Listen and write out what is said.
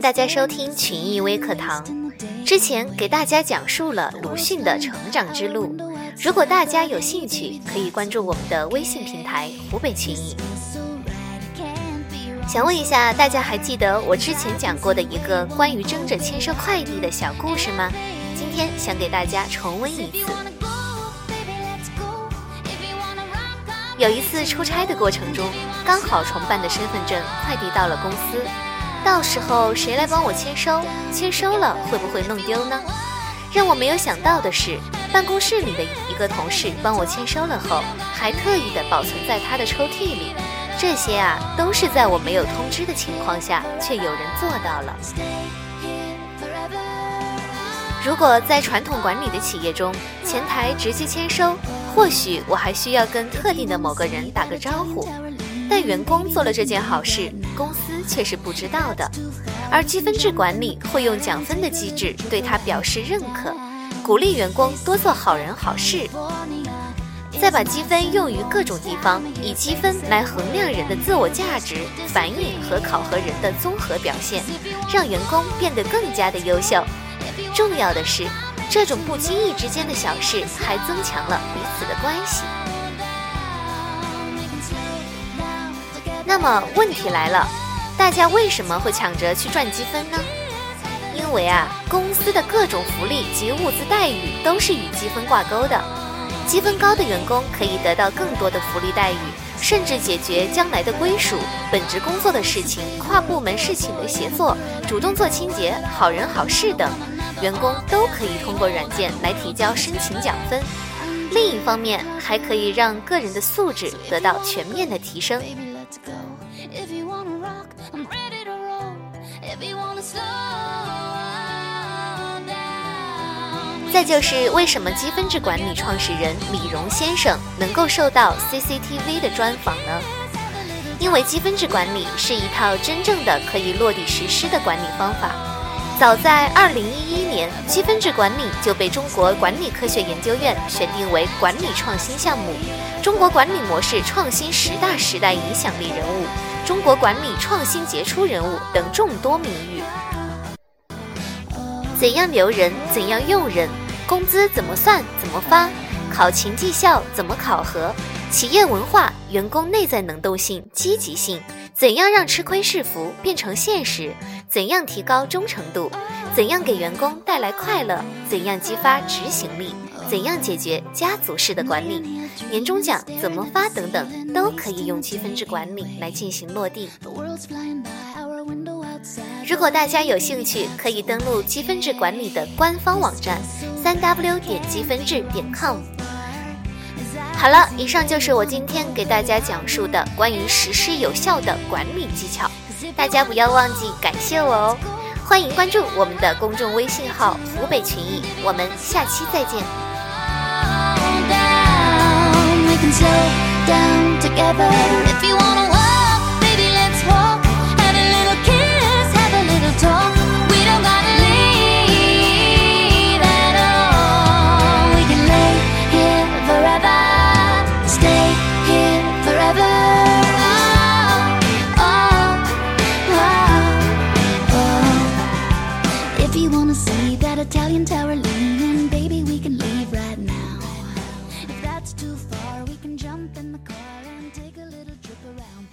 大家收听群艺微课堂。之前给大家讲述了鲁迅的成长之路，如果大家有兴趣，可以关注我们的微信平台湖北群艺。想问一下，大家还记得我之前讲过的一个关于争着签收快递的小故事吗？今天想给大家重温一次。有一次出差的过程中，刚好重办的身份证快递到了公司。到时候谁来帮我签收？签收了会不会弄丢呢？让我没有想到的是，办公室里的一个同事帮我签收了后，还特意的保存在他的抽屉里。这些啊，都是在我没有通知的情况下，却有人做到了。如果在传统管理的企业中，前台直接签收，或许我还需要跟特定的某个人打个招呼。但员工做了这件好事，公司却是不知道的。而积分制管理会用奖分的机制对他表示认可，鼓励员工多做好人好事，再把积分用于各种地方，以积分来衡量人的自我价值，反映和考核人的综合表现，让员工变得更加的优秀。重要的是，这种不经意之间的小事还增强了彼此的关系。那么问题来了，大家为什么会抢着去赚积分呢？因为啊，公司的各种福利及物资待遇都是与积分挂钩的。积分高的员工可以得到更多的福利待遇，甚至解决将来的归属、本职工作的事情、跨部门事情的协作、主动做清洁、好人好事等，员工都可以通过软件来提交申请奖分。另一方面，还可以让个人的素质得到全面的提升。再就是为什么积分制管理创始人李荣先生能够受到 CCTV 的专访呢？因为积分制管理是一套真正的可以落地实施的管理方法。早在2011年，积分制管理就被中国管理科学研究院选定为管理创新项目、中国管理模式创新十大时代影响力人物、中国管理创新杰出人物等众多名誉。怎样留人？怎样用人？工资怎么算？怎么发？考勤绩效怎么考核？企业文化、员工内在能动性、积极性，怎样让吃亏是福变成现实？怎样提高忠诚度？怎样给员工带来快乐？怎样激发执行力？怎样解决家族式的管理？年终奖怎么发？等等，都可以用积分制管理来进行落地。如果大家有兴趣，可以登录积分制管理的官方网站，三 w 点积分制点 com。好了，以上就是我今天给大家讲述的关于实施有效的管理技巧，大家不要忘记感谢我哦。欢迎关注我们的公众微信号“湖北群益”，我们下期再见。Italian tower leaning, baby, we can leave right now. If that's too far, we can jump in the car and take a little trip around.